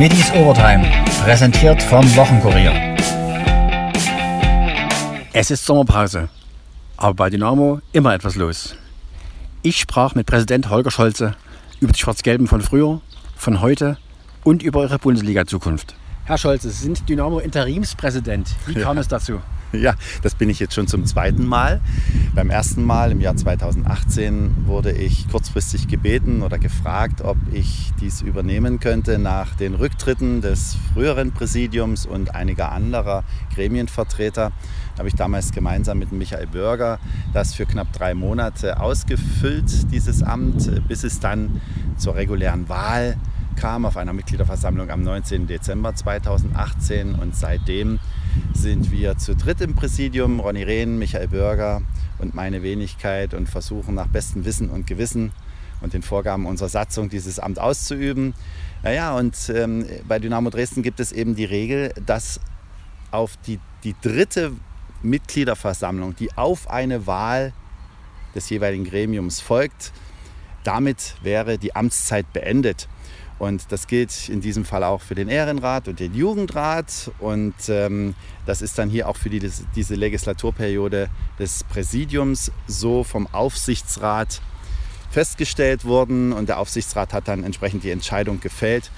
Middies Overtime, präsentiert vom Wochenkurier. Es ist Sommerpause, aber bei Dynamo immer etwas los. Ich sprach mit Präsident Holger Scholze über die Schwarz-Gelben von früher, von heute und über ihre Bundesliga-Zukunft. Herr Scholze, Sie sind Dynamo-Interimspräsident. Wie kam ja. es dazu? Ja, das bin ich jetzt schon zum zweiten Mal. Beim ersten Mal im Jahr 2018 wurde ich kurzfristig gebeten oder gefragt, ob ich dies übernehmen könnte nach den Rücktritten des früheren Präsidiums und einiger anderer Gremienvertreter. Da habe ich damals gemeinsam mit Michael Bürger das für knapp drei Monate ausgefüllt, dieses Amt, bis es dann zur regulären Wahl kam auf einer Mitgliederversammlung am 19. Dezember 2018 und seitdem sind wir zu dritt im Präsidium, Ronny Rehn, Michael Bürger und meine Wenigkeit und versuchen nach bestem Wissen und Gewissen und den Vorgaben unserer Satzung dieses Amt auszuüben. Naja, und ähm, bei Dynamo Dresden gibt es eben die Regel, dass auf die, die dritte Mitgliederversammlung, die auf eine Wahl des jeweiligen Gremiums folgt, damit wäre die Amtszeit beendet. Und das gilt in diesem Fall auch für den Ehrenrat und den Jugendrat. Und ähm, das ist dann hier auch für die, diese Legislaturperiode des Präsidiums so vom Aufsichtsrat festgestellt worden. Und der Aufsichtsrat hat dann entsprechend die Entscheidung gefällt,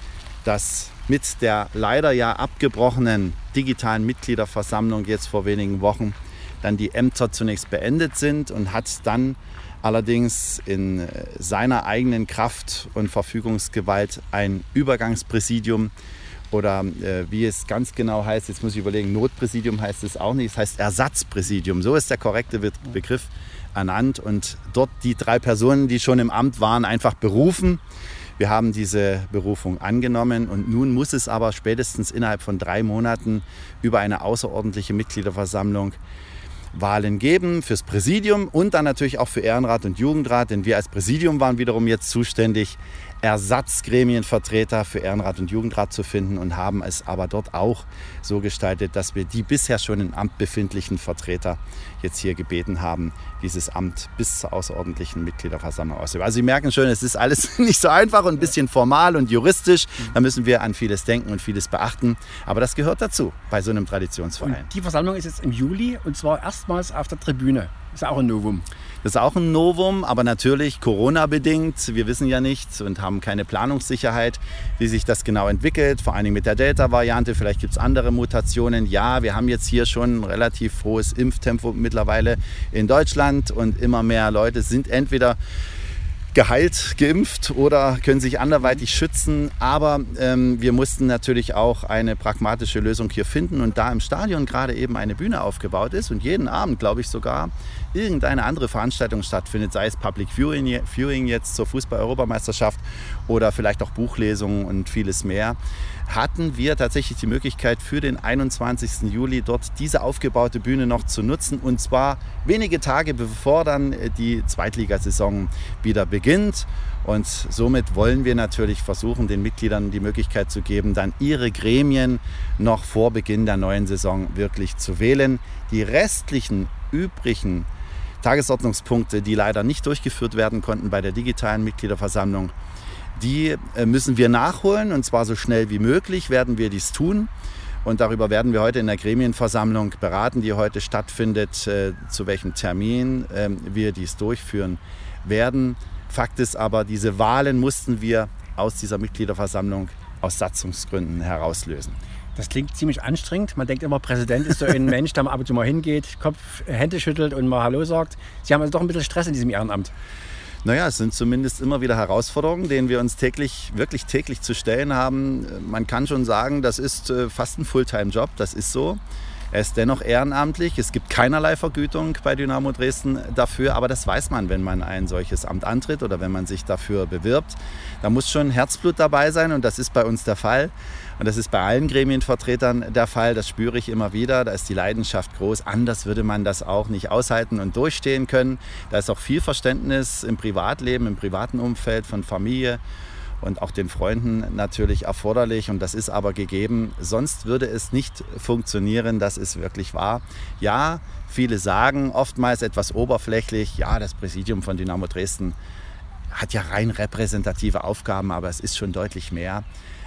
dass mit der leider ja abgebrochenen digitalen Mitgliederversammlung jetzt vor wenigen Wochen dann die Ämter zunächst beendet sind und hat dann allerdings in äh, seiner eigenen Kraft und Verfügungsgewalt ein Übergangspräsidium oder äh, wie es ganz genau heißt, jetzt muss ich überlegen, Notpräsidium heißt es auch nicht, es heißt Ersatzpräsidium, so ist der korrekte Begriff ernannt. Und dort die drei Personen, die schon im Amt waren, einfach berufen. Wir haben diese Berufung angenommen. Und nun muss es aber spätestens innerhalb von drei Monaten über eine außerordentliche Mitgliederversammlung Wahlen geben fürs Präsidium und dann natürlich auch für Ehrenrat und Jugendrat, denn wir als Präsidium waren wiederum jetzt zuständig, Ersatzgremienvertreter für Ehrenrat und Jugendrat zu finden und haben es aber dort auch so gestaltet, dass wir die bisher schon im Amt befindlichen Vertreter jetzt hier gebeten haben, dieses Amt bis zur außerordentlichen Mitgliederversammlung auszuüben. Also Sie merken schon, es ist alles nicht so einfach und ein bisschen formal und juristisch. Da müssen wir an vieles denken und vieles beachten. Aber das gehört dazu bei so einem Traditionsverein. Und die Versammlung ist jetzt im Juli und zwar erstmals auf der Tribüne. Ist auch ein Novum. Das ist auch ein Novum, aber natürlich Corona-bedingt. Wir wissen ja nicht und haben keine Planungssicherheit, wie sich das genau entwickelt. Vor allem mit der Delta-Variante. Vielleicht gibt es andere Mutationen. Ja, wir haben jetzt hier schon ein relativ hohes Impftempo mittlerweile in Deutschland und immer mehr Leute sind entweder geheilt, geimpft oder können sich anderweitig schützen. Aber ähm, wir mussten natürlich auch eine pragmatische Lösung hier finden. Und da im Stadion gerade eben eine Bühne aufgebaut ist und jeden Abend, glaube ich, sogar irgendeine andere Veranstaltung stattfindet, sei es Public Viewing, Viewing jetzt zur Fußball-Europameisterschaft oder vielleicht auch Buchlesungen und vieles mehr, hatten wir tatsächlich die Möglichkeit für den 21. Juli dort diese aufgebaute Bühne noch zu nutzen und zwar wenige Tage bevor dann die Zweitligasaison wieder beginnt. Und somit wollen wir natürlich versuchen, den Mitgliedern die Möglichkeit zu geben, dann ihre Gremien noch vor Beginn der neuen Saison wirklich zu wählen. Die restlichen übrigen Tagesordnungspunkte, die leider nicht durchgeführt werden konnten bei der digitalen Mitgliederversammlung, die äh, müssen wir nachholen und zwar so schnell wie möglich werden wir dies tun. Und darüber werden wir heute in der Gremienversammlung beraten, die heute stattfindet, äh, zu welchem Termin ähm, wir dies durchführen werden. Fakt ist aber, diese Wahlen mussten wir aus dieser Mitgliederversammlung aus Satzungsgründen herauslösen. Das klingt ziemlich anstrengend. Man denkt immer, Präsident ist so ein Mensch, der ab und zu mal hingeht, Kopf, Hände schüttelt und mal Hallo sagt. Sie haben also doch ein bisschen Stress in diesem Ehrenamt. Naja, es sind zumindest immer wieder Herausforderungen, denen wir uns täglich, wirklich täglich zu stellen haben. Man kann schon sagen, das ist äh, fast ein Fulltime-Job, das ist so. Er ist dennoch ehrenamtlich. Es gibt keinerlei Vergütung bei Dynamo Dresden dafür, aber das weiß man, wenn man ein solches Amt antritt oder wenn man sich dafür bewirbt. Da muss schon Herzblut dabei sein und das ist bei uns der Fall. Und das ist bei allen Gremienvertretern der Fall. Das spüre ich immer wieder. Da ist die Leidenschaft groß. Anders würde man das auch nicht aushalten und durchstehen können. Da ist auch viel Verständnis im Privatleben, im privaten Umfeld von Familie und auch den Freunden natürlich erforderlich und das ist aber gegeben. Sonst würde es nicht funktionieren, das ist wirklich wahr. Ja, viele sagen oftmals etwas oberflächlich, ja, das Präsidium von Dynamo Dresden hat ja rein repräsentative Aufgaben, aber es ist schon deutlich mehr.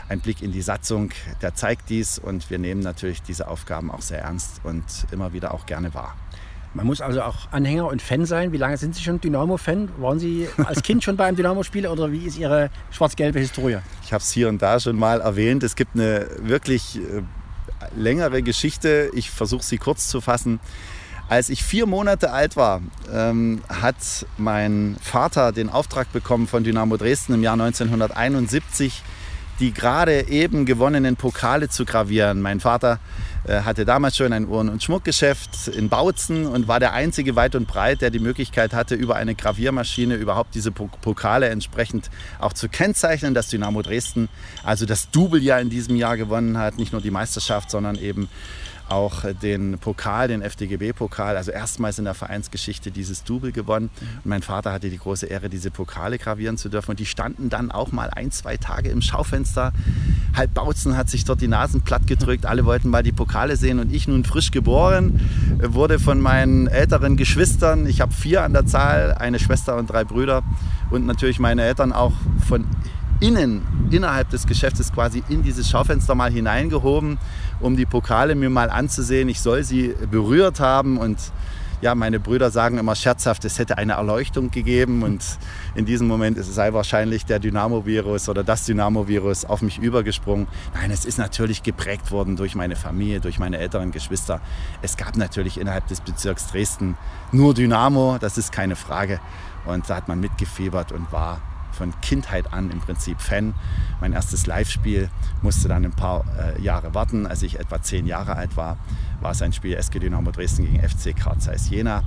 ein Blick in die Satzung, der zeigt dies und wir nehmen natürlich diese Aufgaben auch sehr ernst und immer wieder auch gerne wahr. Man muss also auch Anhänger und Fan sein. Wie lange sind Sie schon Dynamo-Fan? Waren Sie als Kind schon bei einem Dynamo-Spiel oder wie ist Ihre schwarz-gelbe Historie? Ich habe es hier und da schon mal erwähnt. Es gibt eine wirklich äh, längere Geschichte. Ich versuche sie kurz zu fassen. Als ich vier Monate alt war, ähm, hat mein Vater den Auftrag bekommen von Dynamo Dresden im Jahr 1971 die gerade eben gewonnenen Pokale zu gravieren. Mein Vater hatte damals schon ein Uhren- und Schmuckgeschäft in Bautzen und war der einzige weit und breit, der die Möglichkeit hatte, über eine Graviermaschine überhaupt diese Pokale entsprechend auch zu kennzeichnen, dass Dynamo Dresden. Also das Double ja in diesem Jahr gewonnen hat, nicht nur die Meisterschaft, sondern eben auch den Pokal, den FDGB-Pokal, also erstmals in der Vereinsgeschichte dieses Double gewonnen. Und mein Vater hatte die große Ehre, diese Pokale gravieren zu dürfen. Und die standen dann auch mal ein, zwei Tage im Schaufenster. Halb Bautzen hat sich dort die Nasen platt gedrückt. Alle wollten mal die Pokale sehen. Und ich, nun frisch geboren, wurde von meinen älteren Geschwistern, ich habe vier an der Zahl, eine Schwester und drei Brüder und natürlich meine Eltern auch von innen, innerhalb des Geschäftes quasi in dieses Schaufenster mal hineingehoben, um die Pokale mir mal anzusehen. Ich soll sie berührt haben und ja, meine Brüder sagen immer scherzhaft, es hätte eine Erleuchtung gegeben und in diesem Moment sei wahrscheinlich der Dynamo-Virus oder das Dynamo-Virus auf mich übergesprungen. Nein, es ist natürlich geprägt worden durch meine Familie, durch meine älteren Geschwister. Es gab natürlich innerhalb des Bezirks Dresden nur Dynamo, das ist keine Frage. Und da hat man mitgefiebert und war von Kindheit an im Prinzip Fan. Mein erstes Live-Spiel musste dann ein paar äh, Jahre warten. Als ich etwa zehn Jahre alt war, war es ein Spiel SG Dynamo Dresden gegen FC Karl Jena.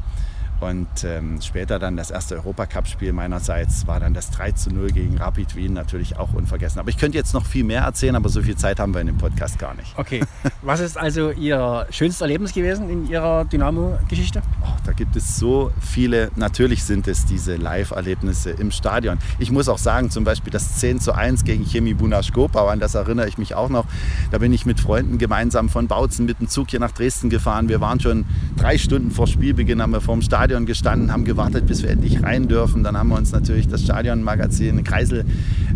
Und ähm, später dann das erste Europacup-Spiel meinerseits war dann das 3 zu 0 gegen Rapid Wien natürlich auch unvergessen. Aber ich könnte jetzt noch viel mehr erzählen, aber so viel Zeit haben wir in dem Podcast gar nicht. Okay. Was ist also Ihr schönstes Erlebnis gewesen in Ihrer Dynamo-Geschichte? Oh, da gibt es so viele. Natürlich sind es diese Live-Erlebnisse im Stadion. Ich muss auch sagen, zum Beispiel das 10 zu 1 gegen Chemie Bunaschkopau, an das erinnere ich mich auch noch. Da bin ich mit Freunden gemeinsam von Bautzen mit dem Zug hier nach Dresden gefahren. Wir waren schon drei Stunden vor Spielbeginn, haben wir vor dem Stadion Stadion gestanden, haben gewartet, bis wir endlich rein dürfen. Dann haben wir uns natürlich das Stadionmagazin Kreisel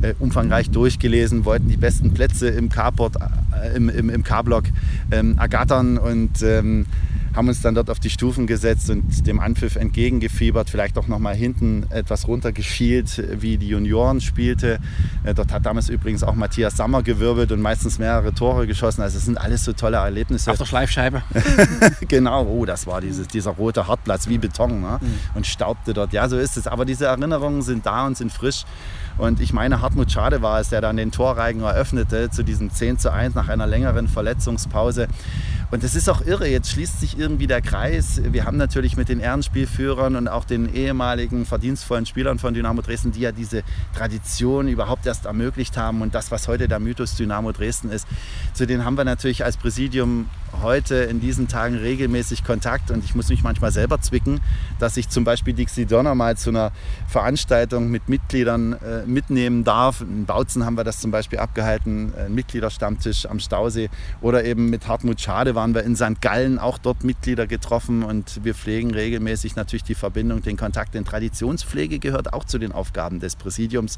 äh, umfangreich durchgelesen, wollten die besten Plätze im Carport, äh, im, im, im K-Block ähm, ergattern und ähm, haben uns dann dort auf die Stufen gesetzt und dem Anpfiff entgegengefiebert, vielleicht auch noch mal hinten etwas runtergeschielt, wie die Junioren spielte. Äh, dort hat damals übrigens auch Matthias Sammer gewirbelt und meistens mehrere Tore geschossen. Also es sind alles so tolle Erlebnisse. Auf der Schleifscheibe. genau, oh, das war dieses, dieser rote Hartplatz wie Beton ne? mhm. und staubte dort. Ja, so ist es. Aber diese Erinnerungen sind da und sind frisch. Und ich meine, Hartmut Schade war es, der dann den Torreigen eröffnete zu diesem 10 zu 1 nach einer längeren Verletzungspause. Und es ist auch irre, jetzt schließt sich irgendwie der Kreis. Wir haben natürlich mit den Ehrenspielführern und auch den ehemaligen verdienstvollen Spielern von Dynamo Dresden, die ja diese Tradition überhaupt erst ermöglicht haben und das, was heute der Mythos Dynamo Dresden ist, zu denen haben wir natürlich als Präsidium heute in diesen Tagen regelmäßig Kontakt und ich muss mich manchmal selber zwicken, dass ich zum Beispiel Dixie Donner mal zu einer Veranstaltung mit Mitgliedern äh, mitnehmen darf. In Bautzen haben wir das zum Beispiel abgehalten, ein Mitgliederstammtisch am Stausee oder eben mit Hartmut Schade waren wir in St. Gallen auch dort Mitglieder getroffen und wir pflegen regelmäßig natürlich die Verbindung, den Kontakt. Denn Traditionspflege gehört auch zu den Aufgaben des Präsidiums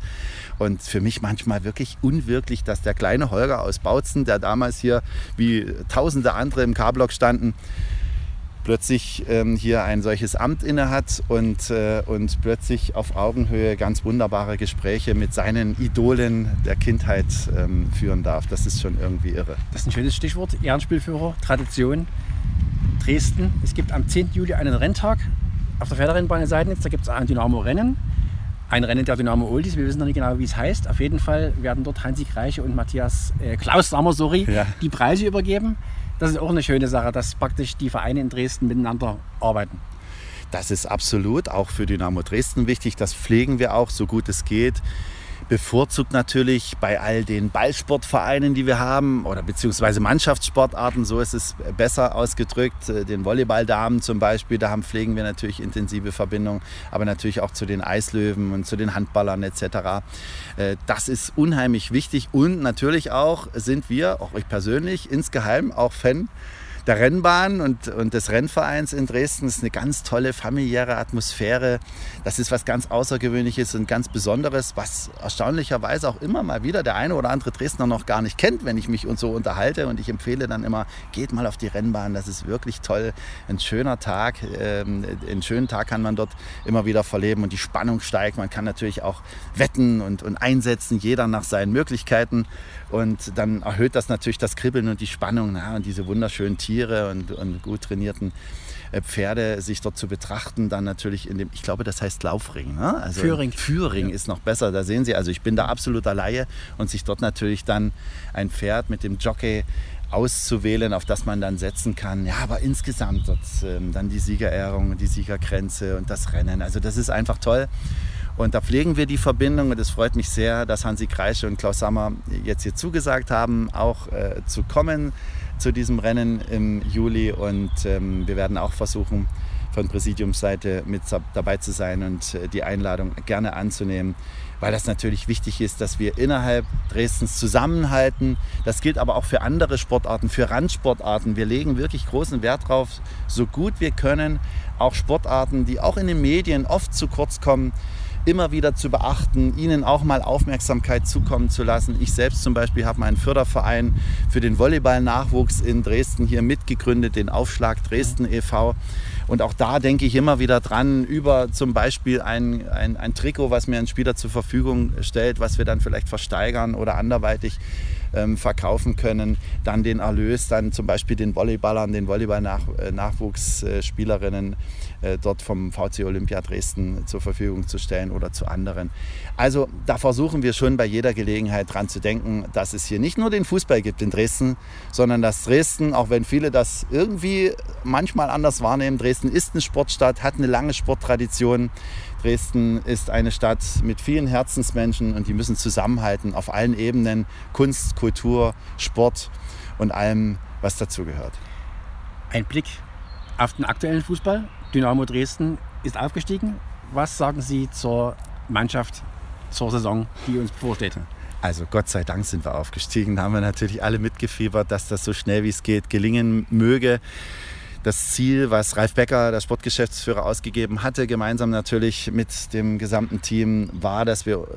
und für mich manchmal wirklich unwirklich, dass der kleine Holger aus Bautzen, der damals hier wie tausende andere andere im K-Block standen, plötzlich ähm, hier ein solches Amt innehat und, äh, und plötzlich auf Augenhöhe ganz wunderbare Gespräche mit seinen Idolen der Kindheit ähm, führen darf. Das ist schon irgendwie irre. Das ist ein schönes Stichwort. Ehrenspielführer, Tradition. Dresden. Es gibt am 10. Juli einen Renntag auf der Pferderennbahn in Seidnitz. Da gibt es ein Dynamo-Rennen. Ein Rennen der Dynamo Oldies. Wir wissen noch nicht genau, wie es heißt. Auf jeden Fall werden dort Hansi Greiche und Matthias äh, Klaus Sammer sorry, ja. die Preise übergeben das ist auch eine schöne Sache, dass praktisch die Vereine in Dresden miteinander arbeiten. Das ist absolut auch für Dynamo Dresden wichtig. Das pflegen wir auch, so gut es geht bevorzugt natürlich bei all den Ballsportvereinen, die wir haben, oder beziehungsweise Mannschaftssportarten, so ist es besser ausgedrückt, äh, den Volleyballdamen zum Beispiel, da haben, pflegen wir natürlich intensive Verbindungen, aber natürlich auch zu den Eislöwen und zu den Handballern etc. Äh, das ist unheimlich wichtig und natürlich auch sind wir, auch ich persönlich, insgeheim auch Fan der Rennbahn und, und des Rennvereins in Dresden. Es ist eine ganz tolle familiäre Atmosphäre. Das ist was ganz Außergewöhnliches und ganz Besonderes, was erstaunlicherweise auch immer mal wieder der eine oder andere Dresdner noch gar nicht kennt, wenn ich mich und so unterhalte. Und ich empfehle dann immer, geht mal auf die Rennbahn. Das ist wirklich toll. Ein schöner Tag. Ähm, einen schönen Tag kann man dort immer wieder verleben und die Spannung steigt. Man kann natürlich auch wetten und, und einsetzen, jeder nach seinen Möglichkeiten. Und dann erhöht das natürlich das Kribbeln und die Spannung na, und diese wunderschönen Tiere und, und gut trainierten äh, Pferde sich dort zu betrachten, dann natürlich in dem, ich glaube, das heißt Laufring. Ne? Also Führing. Führing ja. ist noch besser. Da sehen Sie, also ich bin da absoluter Laie und sich dort natürlich dann ein Pferd mit dem Jockey auszuwählen, auf das man dann setzen kann. Ja, aber insgesamt dort, ähm, dann die Siegerehrung, die Siegergrenze und das Rennen. Also das ist einfach toll. Und da pflegen wir die Verbindung und es freut mich sehr, dass Hansi Kreische und Klaus Sammer jetzt hier zugesagt haben, auch äh, zu kommen zu diesem Rennen im Juli. Und ähm, wir werden auch versuchen, von Präsidiumsseite mit dabei zu sein und äh, die Einladung gerne anzunehmen, weil das natürlich wichtig ist, dass wir innerhalb Dresdens zusammenhalten. Das gilt aber auch für andere Sportarten, für Randsportarten. Wir legen wirklich großen Wert darauf, so gut wir können, auch Sportarten, die auch in den Medien oft zu kurz kommen, immer wieder zu beachten, ihnen auch mal Aufmerksamkeit zukommen zu lassen. Ich selbst zum Beispiel habe meinen Förderverein für den Volleyball-Nachwuchs in Dresden hier mitgegründet, den Aufschlag Dresden e.V. Und auch da denke ich immer wieder dran, über zum Beispiel ein, ein, ein Trikot, was mir ein Spieler zur Verfügung stellt, was wir dann vielleicht versteigern oder anderweitig ähm, verkaufen können, dann den Erlös dann zum Beispiel den Volleyballern, den Volleyball-Nachwuchsspielerinnen äh, dort vom VC Olympia Dresden zur Verfügung zu stellen oder zu anderen. Also da versuchen wir schon bei jeder Gelegenheit dran zu denken, dass es hier nicht nur den Fußball gibt in Dresden, sondern dass Dresden, auch wenn viele das irgendwie manchmal anders wahrnehmen, Dresden ist eine Sportstadt, hat eine lange Sporttradition. Dresden ist eine Stadt mit vielen Herzensmenschen und die müssen zusammenhalten auf allen Ebenen, Kunst, Kultur, Sport und allem, was dazugehört. Ein Blick auf den aktuellen Fußball. Dynamo Dresden ist aufgestiegen. Was sagen Sie zur Mannschaft, zur Saison, die uns bevorsteht? Also Gott sei Dank sind wir aufgestiegen. Da haben wir natürlich alle mitgefiebert, dass das so schnell wie es geht gelingen möge das Ziel, was Ralf Becker, der Sportgeschäftsführer, ausgegeben hatte, gemeinsam natürlich mit dem gesamten Team, war, dass wir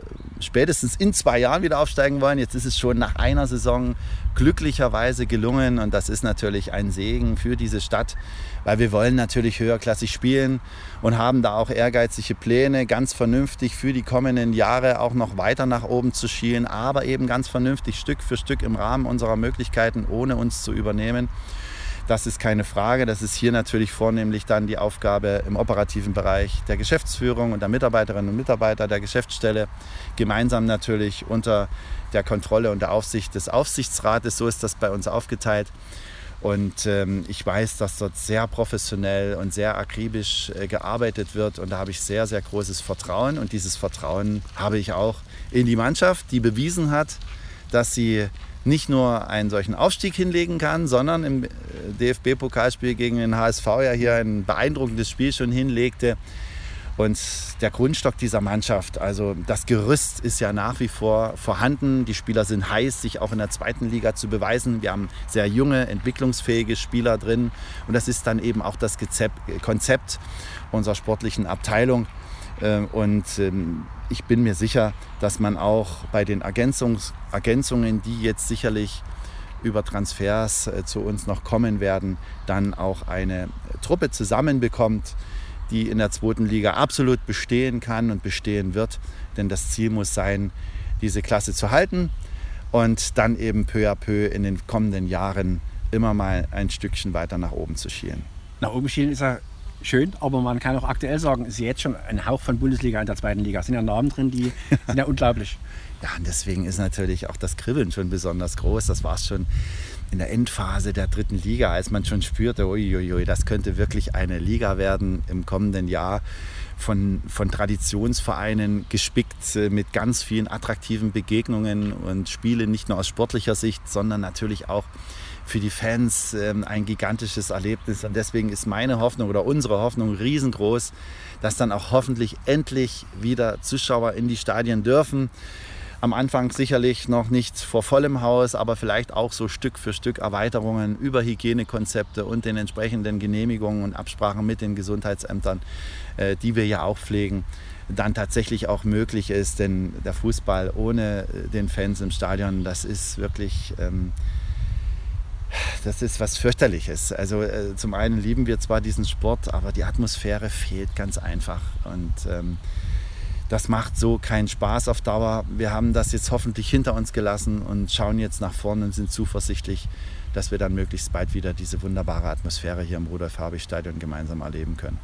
spätestens in zwei Jahren wieder aufsteigen wollen. Jetzt ist es schon nach einer Saison glücklicherweise gelungen und das ist natürlich ein Segen für diese Stadt, weil wir wollen natürlich höherklassig spielen und haben da auch ehrgeizige Pläne, ganz vernünftig für die kommenden Jahre auch noch weiter nach oben zu schielen, aber eben ganz vernünftig Stück für Stück im Rahmen unserer Möglichkeiten, ohne uns zu übernehmen. Das ist keine Frage. Das ist hier natürlich vornehmlich dann die Aufgabe im operativen Bereich der Geschäftsführung und der Mitarbeiterinnen und Mitarbeiter der Geschäftsstelle, gemeinsam natürlich unter der Kontrolle und der Aufsicht des Aufsichtsrates. So ist das bei uns aufgeteilt. Und ähm, ich weiß, dass dort sehr professionell und sehr akribisch äh, gearbeitet wird. Und da habe ich sehr, sehr großes Vertrauen. Und dieses Vertrauen habe ich auch in die Mannschaft, die bewiesen hat, dass sie nicht nur einen solchen Aufstieg hinlegen kann, sondern im äh, DFB-Pokalspiel gegen den HSV ja hier ein beeindruckendes Spiel schon hinlegte. Und der Grundstock dieser Mannschaft, also das Gerüst ist ja nach wie vor vorhanden. Die Spieler sind heiß, sich auch in der zweiten Liga zu beweisen. Wir haben sehr junge, entwicklungsfähige Spieler drin. Und das ist dann eben auch das Konzept unserer sportlichen Abteilung. Ähm, und ähm, ich bin mir sicher, dass man auch bei den Ergänzungs Ergänzungen, die jetzt sicherlich über Transfers äh, zu uns noch kommen werden, dann auch eine Truppe zusammenbekommt, die in der zweiten Liga absolut bestehen kann und bestehen wird. Denn das Ziel muss sein, diese Klasse zu halten und dann eben peu à peu in den kommenden Jahren immer mal ein Stückchen weiter nach oben zu schielen. Nach oben schielen ist ja schön, aber man kann auch aktuell sagen, es ist jetzt schon ein Hauch von Bundesliga in der zweiten Liga. Es sind ja Namen drin, die sind ja unglaublich. Ja, und deswegen ist natürlich auch das Kribbeln schon besonders groß. Das war es schon in der Endphase der dritten Liga, als man schon spürte, uiuiui, das könnte wirklich eine Liga werden im kommenden Jahr von, von Traditionsvereinen gespickt äh, mit ganz vielen attraktiven Begegnungen und Spielen, nicht nur aus sportlicher Sicht, sondern natürlich auch für die Fans ähm, ein gigantisches Erlebnis. Und deswegen ist meine Hoffnung oder unsere Hoffnung riesengroß, dass dann auch hoffentlich endlich wieder Zuschauer in die Stadien dürfen. am Anfang sicherlich noch nicht vor vollem Haus, aber vielleicht auch so Stück für Stück Erweiterungen über Hygienekonzepte und den entsprechenden Genehmigungen und Absprachen mit den Gesundheitsämtern, äh, die wir ja auch pflegen, dann tatsächlich auch möglich ist. Denn der Fußball ohne äh, den Fans im Stadion, das ist wirklich... Ähm, das ist was fürchterliches. Also äh, zum einen lieben wir zwar diesen Sport, aber die Atmosphäre fehlt ganz einfach. Und ähm, das macht so keinen Spaß auf Dauer. Wir haben das jetzt hoffentlich hinter uns gelassen und schauen jetzt nach vorne und sind zuversichtlich, dass wir dann möglichst bald wieder diese wunderbare Atmosphäre hier im Rudolf-Habich-Stadion gemeinsam erleben können.